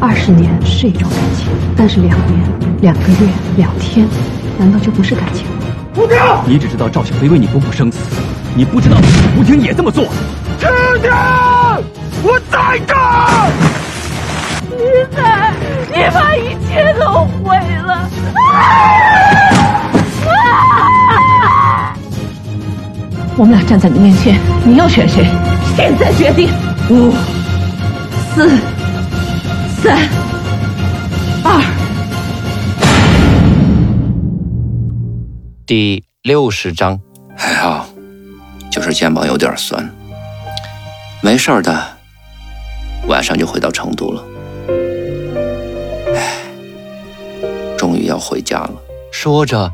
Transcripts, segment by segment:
二十年是一种感情，但是两年、两个月、两天，难道就不是感情？吴婷，你只知道赵小飞为你不顾生死，你不知道吴婷也这么做。婷婷，我在这儿。你在，你把一切都毁了。我们俩站在你面前，你要选谁？现在决定。五、四、三、二。第六十章，还好，就是肩膀有点酸，没事的，晚上就回到成都了。唉，终于要回家了。说着，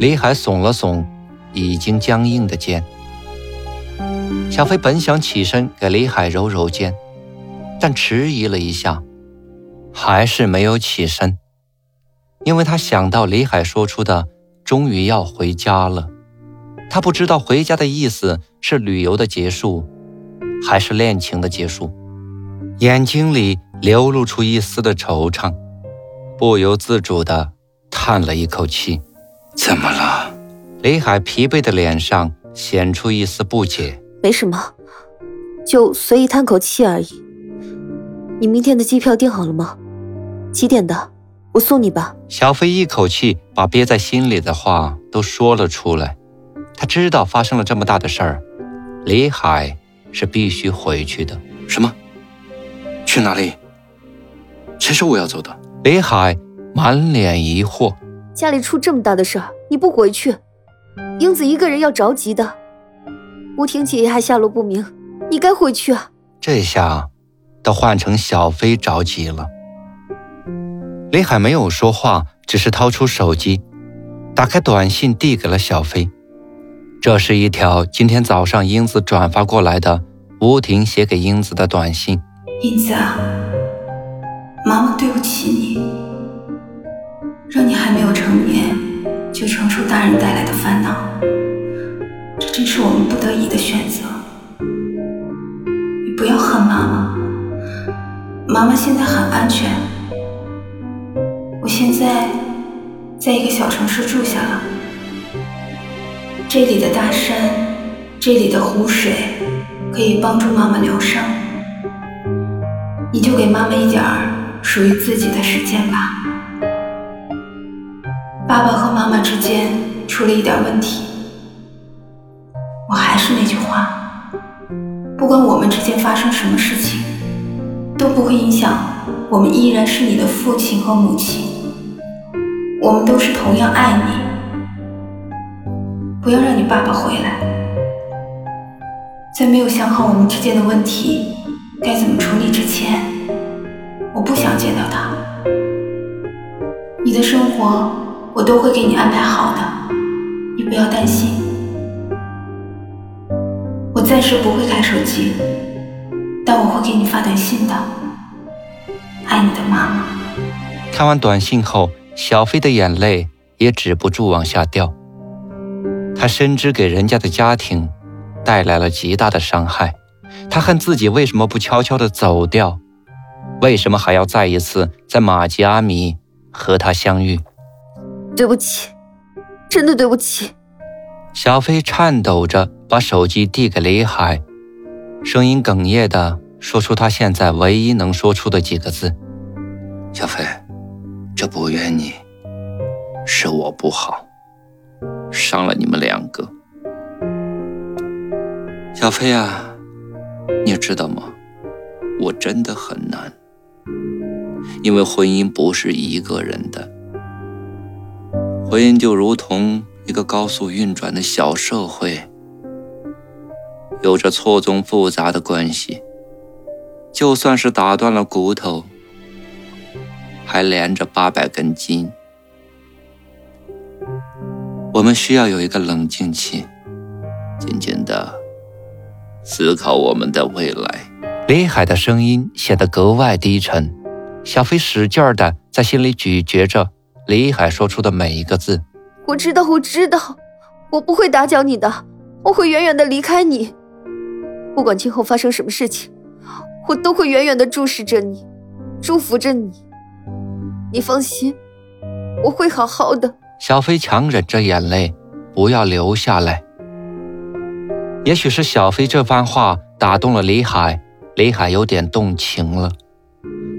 李海耸了耸。已经僵硬的肩，小飞本想起身给李海揉揉肩，但迟疑了一下，还是没有起身，因为他想到李海说出的“终于要回家了”，他不知道回家的意思是旅游的结束，还是恋情的结束，眼睛里流露出一丝的惆怅，不由自主地叹了一口气：“怎么了？”李海疲惫的脸上显出一丝不解。没什么，就随意叹口气而已。你明天的机票订好了吗？几点的？我送你吧。小飞一口气把憋在心里的话都说了出来。他知道发生了这么大的事儿，李海是必须回去的。什么？去哪里？谁说我要走的？李海满脸疑惑。家里出这么大的事儿，你不回去？英子一个人要着急的，吴婷姐也还下落不明，你该回去啊。这下，都换成小飞着急了。李海没有说话，只是掏出手机，打开短信递给了小飞。这是一条今天早上英子转发过来的吴婷写给英子的短信。英子啊，妈妈对不起你，让你还没有成年。就承受大人带来的烦恼，这真是我们不得已的选择。你不要恨妈妈，妈妈现在很安全。我现在在一个小城市住下了，这里的大山，这里的湖水，可以帮助妈妈疗伤。你就给妈妈一点儿属于自己的时间吧。爸爸和妈妈之间出了一点问题，我还是那句话，不管我们之间发生什么事情，都不会影响我们依然是你的父亲和母亲，我们都是同样爱你。不要让你爸爸回来，在没有想好我们之间的问题该怎么处理之前，我不想见到他。你的生活。我都会给你安排好的，你不要担心。我暂时不会开手机，但我会给你发短信的。爱你的妈妈。看完短信后，小飞的眼泪也止不住往下掉。他深知给人家的家庭带来了极大的伤害，他恨自己为什么不悄悄地走掉，为什么还要再一次在马吉阿米和他相遇。对不起，真的对不起。小飞颤抖着把手机递给李海，声音哽咽的说出他现在唯一能说出的几个字：“小飞，这不怨你，是我不好，伤了你们两个。小飞啊，你知道吗？我真的很难，因为婚姻不是一个人的。”婚姻就如同一个高速运转的小社会，有着错综复杂的关系。就算是打断了骨头，还连着八百根筋，我们需要有一个冷静期，静静的思考我们的未来。李海的声音显得格外低沉，小飞使劲儿的在心里咀嚼着李海说出的每一个字。我知道，我知道，我不会打搅你的，我会远远的离开你。不管今后发生什么事情，我都会远远的注视着你，祝福着你。你放心，我会好好的。小飞强忍着眼泪，不要流下来。也许是小飞这番话打动了李海，李海有点动情了。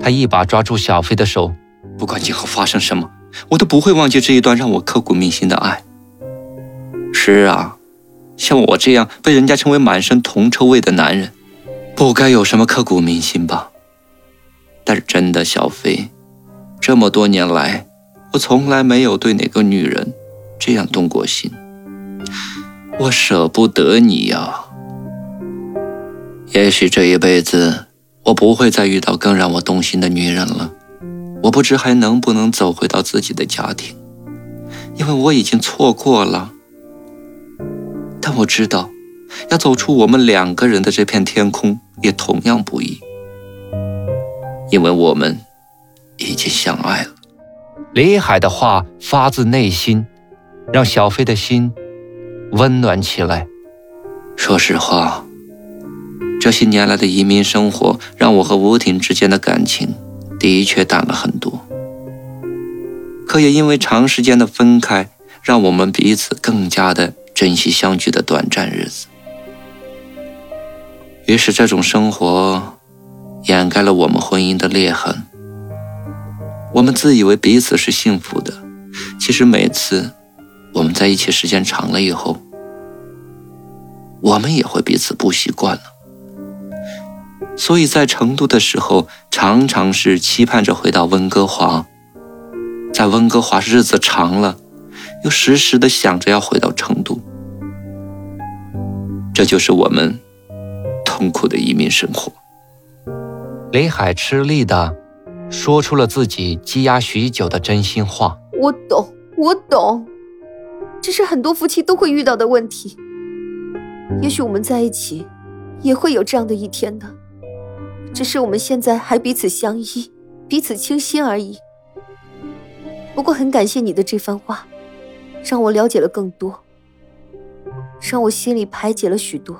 他一把抓住小飞的手，不管今后发生什么，我都不会忘记这一段让我刻骨铭心的爱。是啊。像我这样被人家称为满身铜臭味的男人，不该有什么刻骨铭心吧？但是真的，小飞，这么多年来，我从来没有对哪个女人这样动过心。我舍不得你呀。也许这一辈子，我不会再遇到更让我动心的女人了。我不知还能不能走回到自己的家庭，因为我已经错过了。但我知道，要走出我们两个人的这片天空也同样不易，因为我们已经相爱了。李海的话发自内心，让小飞的心温暖起来。说实话，这些年来的移民生活让我和吴婷之间的感情的确淡了很多，可也因为长时间的分开，让我们彼此更加的。珍惜相聚的短暂日子，于是这种生活掩盖了我们婚姻的裂痕。我们自以为彼此是幸福的，其实每次我们在一起时间长了以后，我们也会彼此不习惯了。所以在成都的时候，常常是期盼着回到温哥华，在温哥华日子长了。又时时的想着要回到成都，这就是我们痛苦的移民生活。雷海吃力的说出了自己积压许久的真心话。我懂，我懂，这是很多夫妻都会遇到的问题。也许我们在一起也会有这样的一天的，只是我们现在还彼此相依，彼此倾心而已。不过很感谢你的这番话。让我了解了更多，让我心里排解了许多。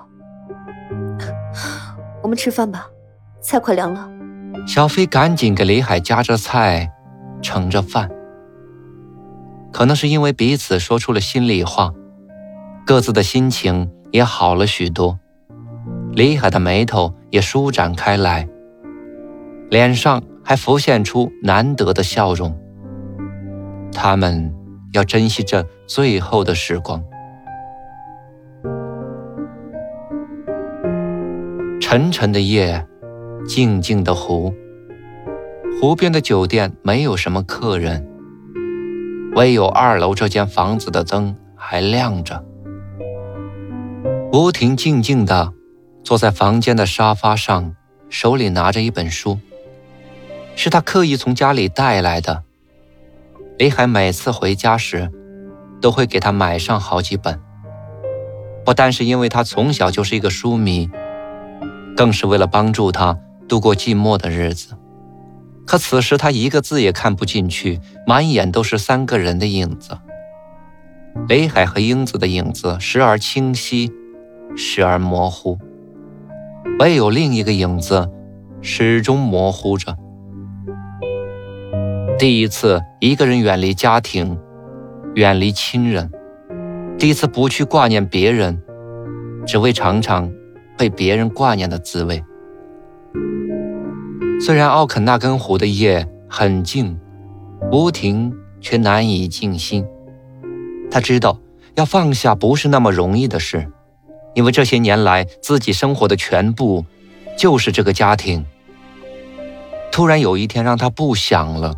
我们吃饭吧，菜快凉了。小飞赶紧给李海夹着菜，盛着饭。可能是因为彼此说出了心里话，各自的心情也好了许多。李海的眉头也舒展开来，脸上还浮现出难得的笑容。他们。要珍惜这最后的时光。沉沉的夜，静静的湖，湖边的酒店没有什么客人，唯有二楼这间房子的灯还亮着。吴婷静静地坐在房间的沙发上，手里拿着一本书，是他刻意从家里带来的。李海每次回家时，都会给他买上好几本。不但是因为他从小就是一个书迷，更是为了帮助他度过寂寞的日子。可此时他一个字也看不进去，满眼都是三个人的影子。雷海和英子的影子时而清晰，时而模糊，唯有另一个影子始终模糊着。第一次一个人远离家庭，远离亲人；第一次不去挂念别人，只为尝尝被别人挂念的滋味。虽然奥肯纳根湖的夜很静，吴婷却难以静心。他知道要放下不是那么容易的事，因为这些年来自己生活的全部就是这个家庭。突然有一天让他不想了。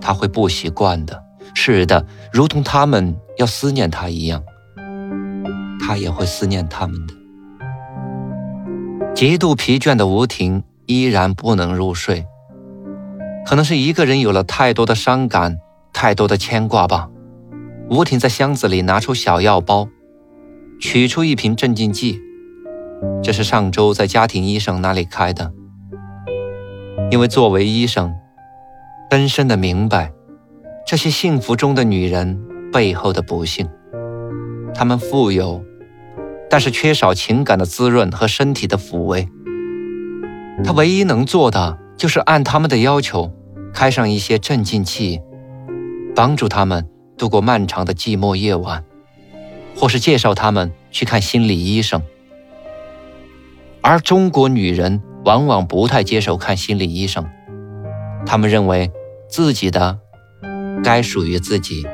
他会不习惯的，是的，如同他们要思念他一样，他也会思念他们的。极度疲倦的吴婷依然不能入睡，可能是一个人有了太多的伤感，太多的牵挂吧。吴婷在箱子里拿出小药包，取出一瓶镇静剂，这是上周在家庭医生那里开的。因为作为医生，深深的明白这些幸福中的女人背后的不幸。她们富有，但是缺少情感的滋润和身体的抚慰。他唯一能做的就是按他们的要求，开上一些镇静剂，帮助他们度过漫长的寂寞夜晚，或是介绍他们去看心理医生。而中国女人。往往不太接受看心理医生，他们认为自己的该属于自己，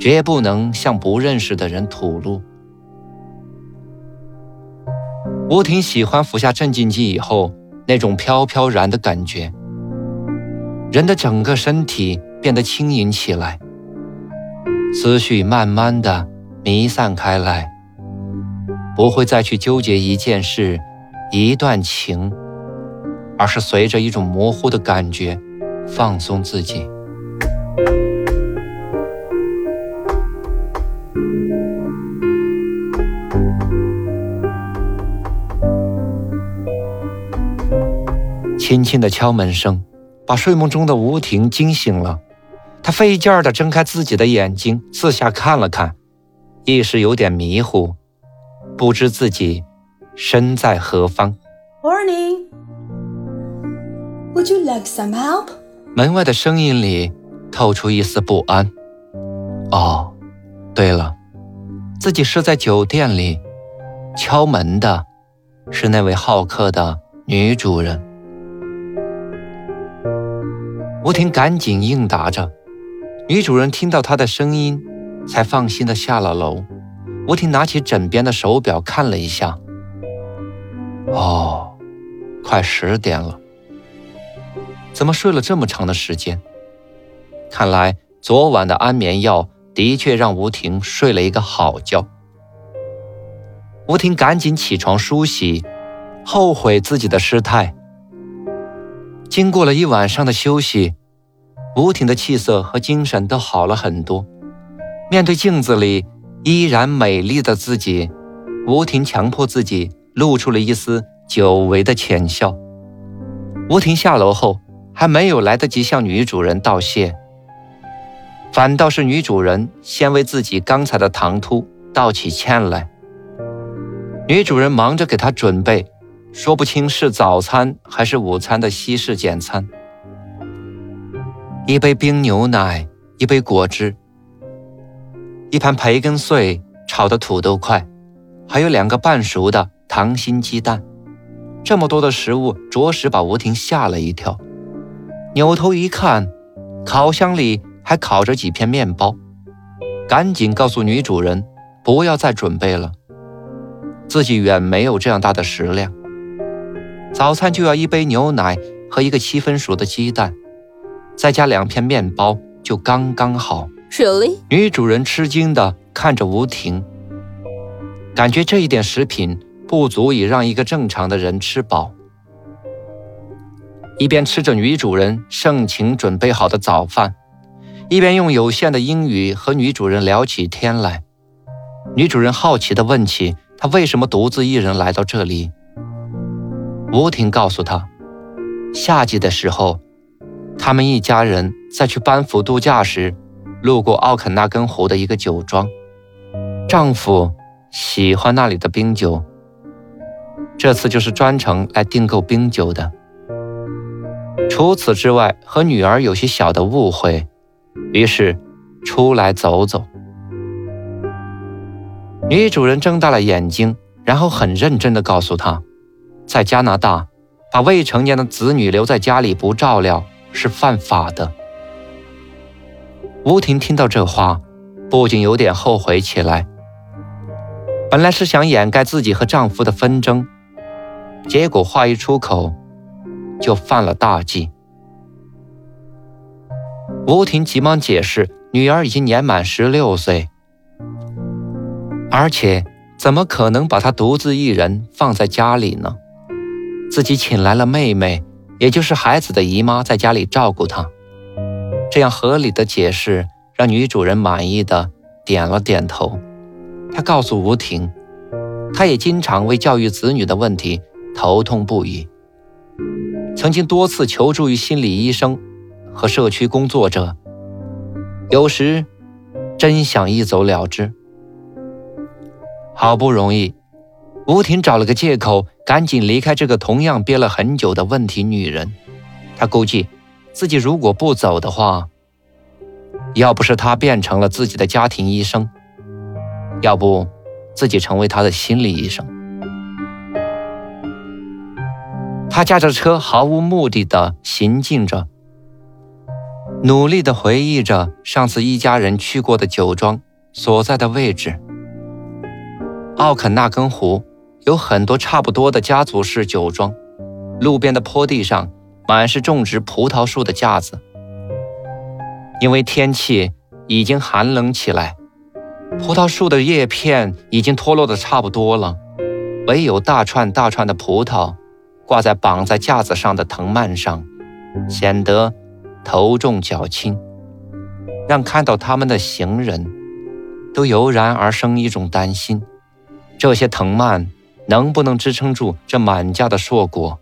绝不能向不认识的人吐露。吴婷喜欢服下镇静剂以后那种飘飘然的感觉，人的整个身体变得轻盈起来，思绪慢慢的弥散开来，不会再去纠结一件事。一段情，而是随着一种模糊的感觉放松自己。轻轻的敲门声把睡梦中的吴婷惊醒了，她费劲儿的睁开自己的眼睛，四下看了看，一时有点迷糊，不知自己。身在何方？Morning. Would you like some help? 门外的声音里透出一丝不安。哦，对了，自己是在酒店里，敲门的是那位好客的女主人。吴婷赶紧应答着，女主人听到她的声音，才放心的下了楼。吴婷拿起枕边的手表看了一下。哦，快十点了，怎么睡了这么长的时间？看来昨晚的安眠药的确让吴婷睡了一个好觉。吴婷赶紧起床梳洗，后悔自己的失态。经过了一晚上的休息，吴婷的气色和精神都好了很多。面对镜子里依然美丽的自己，吴婷强迫自己。露出了一丝久违的浅笑。吴婷下楼后，还没有来得及向女主人道谢，反倒是女主人先为自己刚才的唐突道起歉来。女主人忙着给她准备，说不清是早餐还是午餐的西式简餐：一杯冰牛奶，一杯果汁，一盘培根碎炒的土豆块，还有两个半熟的。糖心鸡蛋，这么多的食物，着实把吴婷吓了一跳。扭头一看，烤箱里还烤着几片面包，赶紧告诉女主人不要再准备了，自己远没有这样大的食量。早餐就要一杯牛奶和一个七分熟的鸡蛋，再加两片面包就刚刚好。Really？女主人吃惊地看着吴婷，感觉这一点食品。不足以让一个正常的人吃饱。一边吃着女主人盛情准备好的早饭，一边用有限的英语和女主人聊起天来。女主人好奇地问起他为什么独自一人来到这里。吴婷告诉他，夏季的时候，他们一家人在去班夫度假时，路过奥肯纳根湖的一个酒庄，丈夫喜欢那里的冰酒。这次就是专程来订购冰酒的。除此之外，和女儿有些小的误会，于是出来走走。女主人睁大了眼睛，然后很认真地告诉他，在加拿大，把未成年的子女留在家里不照料是犯法的。吴婷听到这话，不仅有点后悔起来。本来是想掩盖自己和丈夫的纷争。结果话一出口，就犯了大忌。吴婷急忙解释：“女儿已经年满十六岁，而且怎么可能把她独自一人放在家里呢？自己请来了妹妹，也就是孩子的姨妈，在家里照顾她。这样合理的解释，让女主人满意的点了点头。她告诉吴婷，他也经常为教育子女的问题头痛不已，曾经多次求助于心理医生和社区工作者，有时真想一走了之。好不容易，吴婷找了个借口，赶紧离开这个同样憋了很久的问题女人。她估计，自己如果不走的话，要不是她变成了自己的家庭医生，要不自己成为她的心理医生。他驾着车，毫无目的的行进着，努力的回忆着上次一家人去过的酒庄所在的位置。奥肯纳根湖有很多差不多的家族式酒庄，路边的坡地上满是种植葡萄树的架子。因为天气已经寒冷起来，葡萄树的叶片已经脱落的差不多了，唯有大串大串的葡萄挂在绑在架子上的藤蔓上，显得头重脚轻，让看到它们的行人都油然而生一种担心。这些藤蔓能不能支撑住这满架的硕果？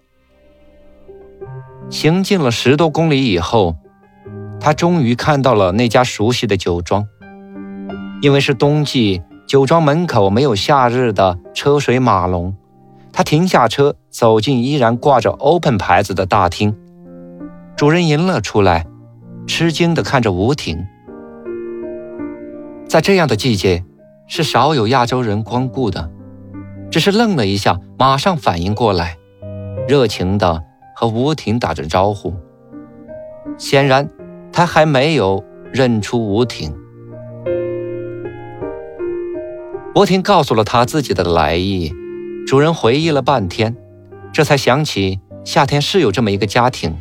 行进了十多公里以后，他终于看到了那家熟悉的酒庄。因为是冬季，酒庄门口没有夏日的车水马龙。他停下车，走进依然挂着 “open” 牌子的大厅。主人迎了出来，吃惊地看着吴婷。在这样的季节。是少有亚洲人光顾的，只是愣了一下，马上反应过来，热情地和吴婷打着招呼。显然，他还没有认出吴婷。吴婷告诉了他自己的来意，主人回忆了半天，这才想起夏天是有这么一个家庭，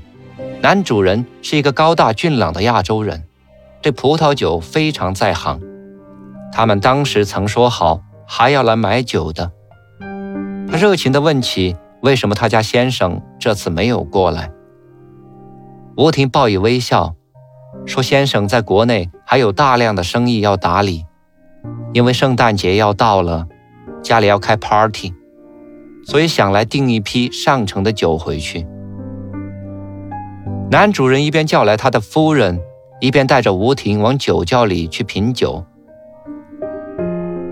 男主人是一个高大俊朗的亚洲人，对葡萄酒非常在行。他们当时曾说好还要来买酒的。他热情地问起为什么他家先生这次没有过来。吴婷报以微笑，说：“先生在国内还有大量的生意要打理，因为圣诞节要到了，家里要开 party，所以想来订一批上乘的酒回去。”男主人一边叫来他的夫人，一边带着吴婷往酒窖里去品酒。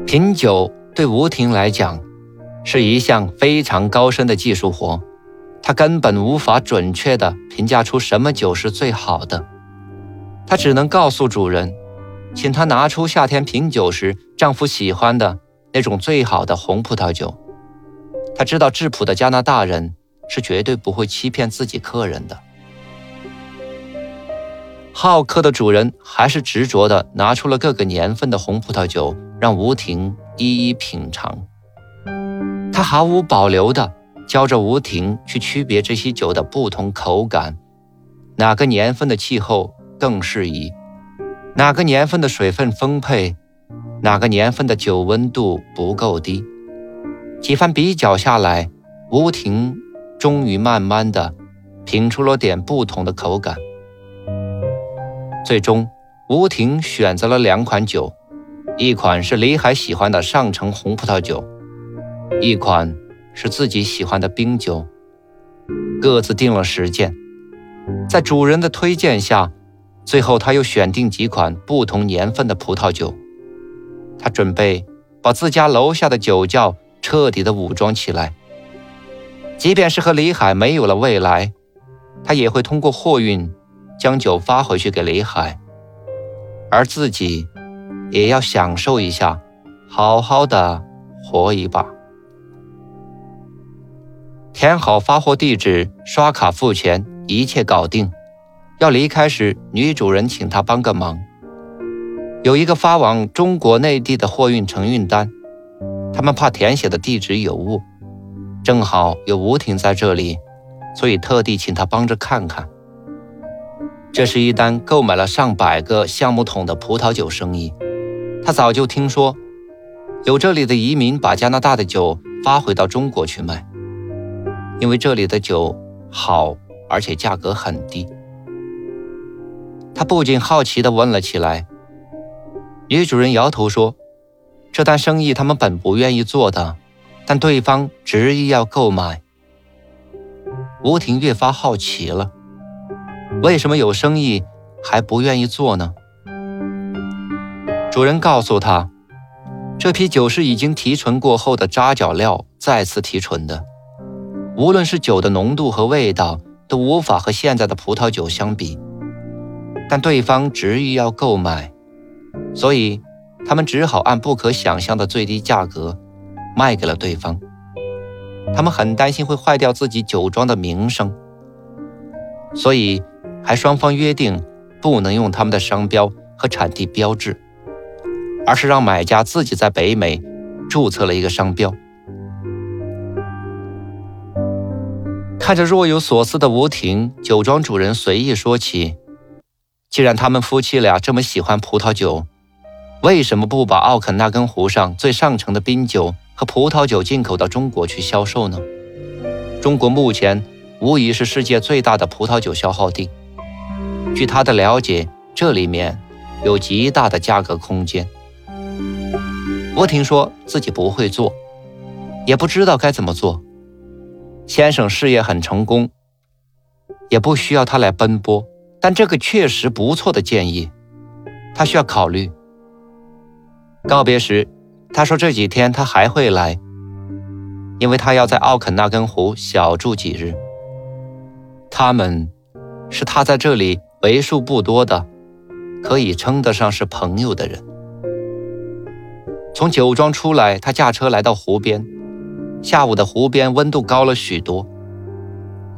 品酒对吴婷来讲是一项非常高深的技术活，他根本无法准确地评价出什么酒是最好的。他只能告诉主人，请他拿出夏天品酒时丈夫喜欢的那种最好的红葡萄酒。他知道质朴的加拿大人是绝对不会欺骗自己客人的。好客的主人还是执着地拿出了各个年份的红葡萄酒。让吴婷一一品尝，他毫无保留地教着吴婷去区别这些酒的不同口感，哪个年份的气候更适宜，哪个年份的水分丰沛，哪个年份的酒温度不够低。几番比较下来，吴婷终于慢慢地品出了点不同的口感。最终，吴婷选择了两款酒。一款是李海喜欢的上乘红葡萄酒，一款是自己喜欢的冰酒，各自订了十件。在主人的推荐下，最后他又选定几款不同年份的葡萄酒。他准备把自家楼下的酒窖彻底的武装起来，即便是和李海没有了未来，他也会通过货运将酒发回去给李海，而自己。也要享受一下，好好的活一把。填好发货地址，刷卡付钱，一切搞定。要离开时，女主人请他帮个忙，有一个发往中国内地的货运承运单，他们怕填写的地址有误，正好有吴婷在这里，所以特地请他帮着看看。这是一单购买了上百个橡木桶的葡萄酒生意。他早就听说，有这里的移民把加拿大的酒发回到中国去卖，因为这里的酒好，而且价格很低。他不仅好奇地问了起来：“女主人摇头说：“这单生意他们本不愿意做的，但对方执意要购买。”吴婷越发好奇了，为什么有生意还不愿意做呢？主人告诉他，这批酒是已经提纯过后的扎脚料再次提纯的，无论是酒的浓度和味道，都无法和现在的葡萄酒相比。但对方执意要购买，所以他们只好按不可想象的最低价格卖给了对方。他们很担心会坏掉自己酒庄的名声，所以还双方约定不能用他们的商标和产地标志。而是让买家自己在北美注册了一个商标。看着若有所思的吴婷，酒庄主人随意说起：“既然他们夫妻俩这么喜欢葡萄酒，为什么不把奥肯纳根湖上最上乘的冰酒和葡萄酒进口到中国去销售呢？中国目前无疑是世界最大的葡萄酒消耗地。据他的了解，这里面有极大的价格空间。”吴婷说自己不会做，也不知道该怎么做。先生事业很成功，也不需要他来奔波。但这个确实不错的建议，他需要考虑。告别时，他说这几天他还会来，因为他要在奥肯纳根湖小住几日。他们，是他在这里为数不多的，可以称得上是朋友的人。从酒庄出来，他驾车来到湖边。下午的湖边温度高了许多，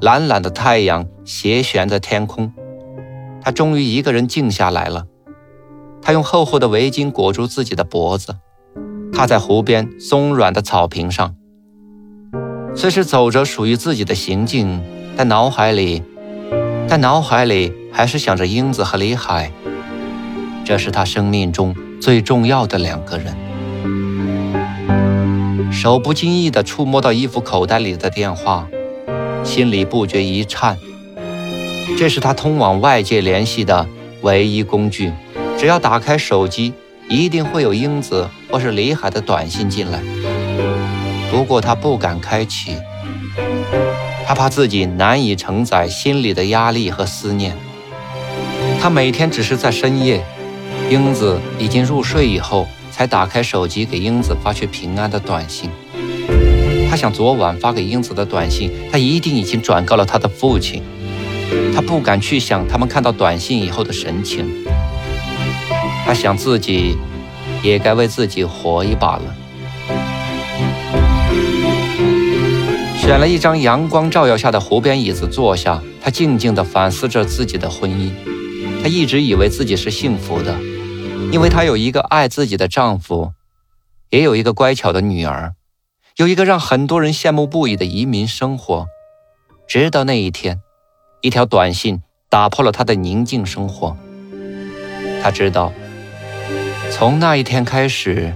懒懒的太阳斜悬在天空。他终于一个人静下来了。他用厚厚的围巾裹住自己的脖子，踏在湖边松软的草坪上。虽是走着属于自己的行径，但脑海里，但脑海里还是想着英子和李海。这是他生命中最重要的两个人。手不经意地触摸到衣服口袋里的电话，心里不觉一颤。这是他通往外界联系的唯一工具，只要打开手机，一定会有英子或是李海的短信进来。不过他不敢开启，他怕自己难以承载心里的压力和思念。他每天只是在深夜，英子已经入睡以后。才打开手机给英子发去平安的短信。他想，昨晚发给英子的短信，他一定已经转告了他的父亲。他不敢去想他们看到短信以后的神情。他想，自己也该为自己活一把了。选了一张阳光照耀下的湖边椅子坐下，他静静地反思着自己的婚姻。他一直以为自己是幸福的。因为她有一个爱自己的丈夫，也有一个乖巧的女儿，有一个让很多人羡慕不已的移民生活。直到那一天，一条短信打破了她的宁静生活。她知道，从那一天开始，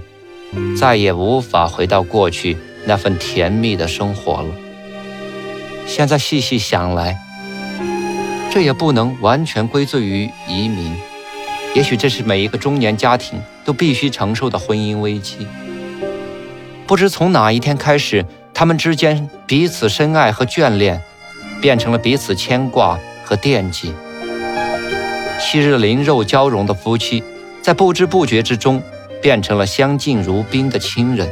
再也无法回到过去那份甜蜜的生活了。现在细细想来，这也不能完全归罪于移民。也许这是每一个中年家庭都必须承受的婚姻危机。不知从哪一天开始，他们之间彼此深爱和眷恋，变成了彼此牵挂和惦记。昔日灵肉交融的夫妻，在不知不觉之中，变成了相敬如宾的亲人。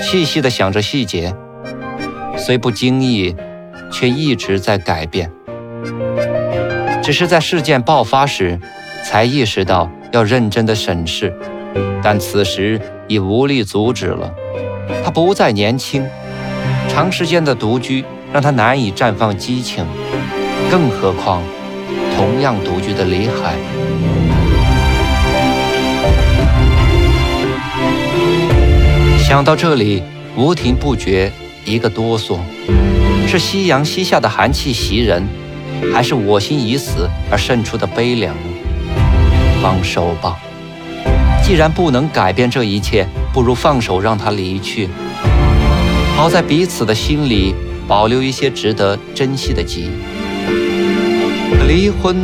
细细的想着细节，虽不经意，却一直在改变。只是在事件爆发时，才意识到要认真的审视，但此时已无力阻止了。他不再年轻，长时间的独居让他难以绽放激情，更何况同样独居的李海。想到这里，吴婷不觉一个哆嗦，是夕阳西下的寒气袭人。还是我心已死而渗出的悲凉呢？放手吧，既然不能改变这一切，不如放手让他离去，好在彼此的心里保留一些值得珍惜的记忆。离婚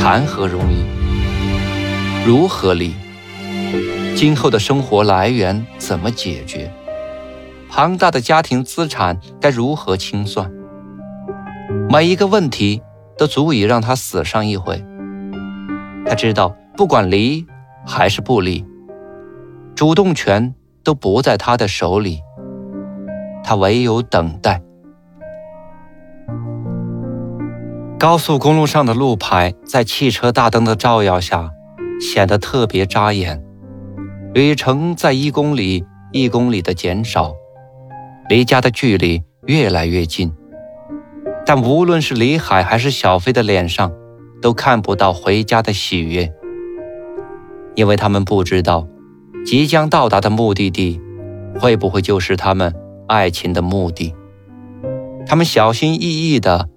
谈何容易？如何离？今后的生活来源怎么解决？庞大的家庭资产该如何清算？每一个问题都足以让他死上一回。他知道，不管离还是不离，主动权都不在他的手里。他唯有等待。高速公路上的路牌在汽车大灯的照耀下，显得特别扎眼。旅程在一公里一公里的减少，离家的距离越来越近。但无论是李海还是小飞的脸上，都看不到回家的喜悦，因为他们不知道，即将到达的目的地，会不会就是他们爱情的目的。他们小心翼翼的。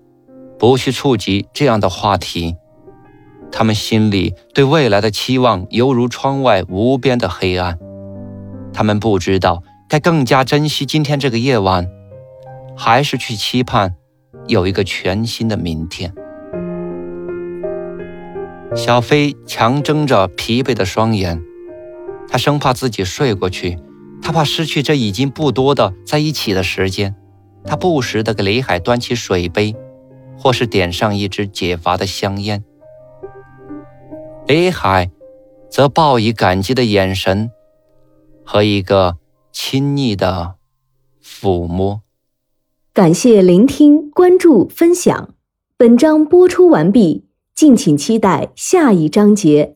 不去触及这样的话题，他们心里对未来的期望犹如窗外无边的黑暗。他们不知道该更加珍惜今天这个夜晚，还是去期盼有一个全新的明天。小飞强睁着疲惫的双眼，他生怕自己睡过去，他怕失去这已经不多的在一起的时间。他不时地给李海端起水杯。或是点上一支解乏的香烟，李海则报以感激的眼神和一个亲昵的抚摸。感谢聆听、关注、分享。本章播出完毕，敬请期待下一章节。